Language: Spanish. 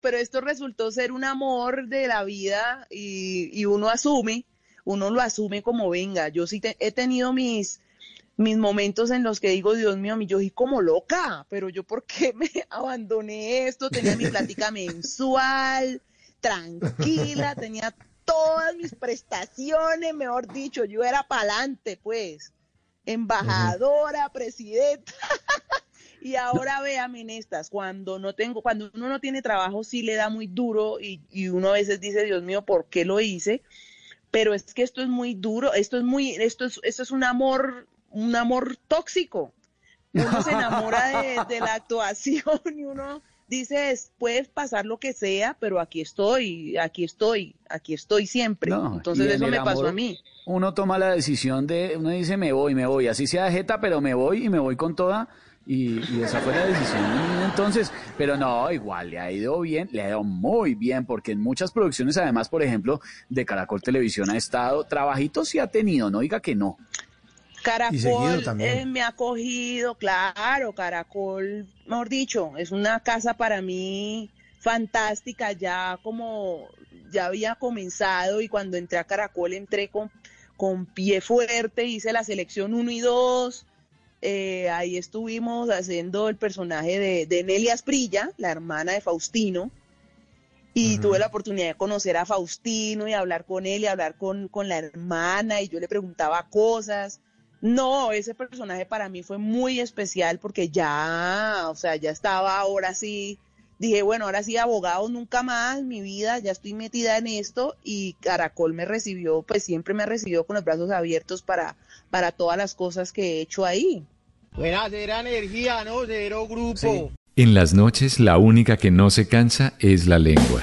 pero esto resultó ser un amor de la vida y, y uno asume, uno lo asume como venga. Yo sí he tenido mis, mis momentos en los que digo, Dios mío, yo soy como loca, pero yo por qué me abandoné esto, tenía mi plática mensual, tranquila, tenía todas mis prestaciones, mejor dicho, yo era pa'lante, pues, embajadora, presidenta. Y ahora véame en estas, cuando no tengo, cuando uno no tiene trabajo sí le da muy duro y, y uno a veces dice, Dios mío, ¿por qué lo hice? Pero es que esto es muy duro, esto es muy, esto es, esto es un amor un amor tóxico. Uno se enamora de, la actuación y uno dice, puedes pasar lo que sea, pero aquí estoy, aquí estoy, aquí estoy siempre. Entonces eso me pasó a mí. Uno toma la decisión de, uno dice, me voy, me voy, así sea jeta, pero me voy y me voy con toda. Y, y, esa fue la decisión. Entonces, pero no, igual le ha ido bien, le ha ido muy bien, porque en muchas producciones, además, por ejemplo, de Caracol Televisión ha estado, trabajitos sí ha tenido, no diga que no. Caracol eh, me ha acogido, claro, Caracol, mejor dicho, es una casa para mí fantástica, ya como ya había comenzado y cuando entré a Caracol entré con, con pie fuerte, hice la selección 1 y 2, eh, ahí estuvimos haciendo el personaje de, de Nelia Asprilla, la hermana de Faustino, y tuve la oportunidad de conocer a Faustino y hablar con él y hablar con, con la hermana y yo le preguntaba cosas. No, ese personaje para mí fue muy especial porque ya, o sea, ya estaba ahora sí, dije, bueno, ahora sí, abogado nunca más, mi vida, ya estoy metida en esto y Caracol me recibió, pues siempre me recibió con los brazos abiertos para, para todas las cosas que he hecho ahí. Buena, cero energía, ¿no? Cero grupo. En las noches la única que no se cansa es la lengua.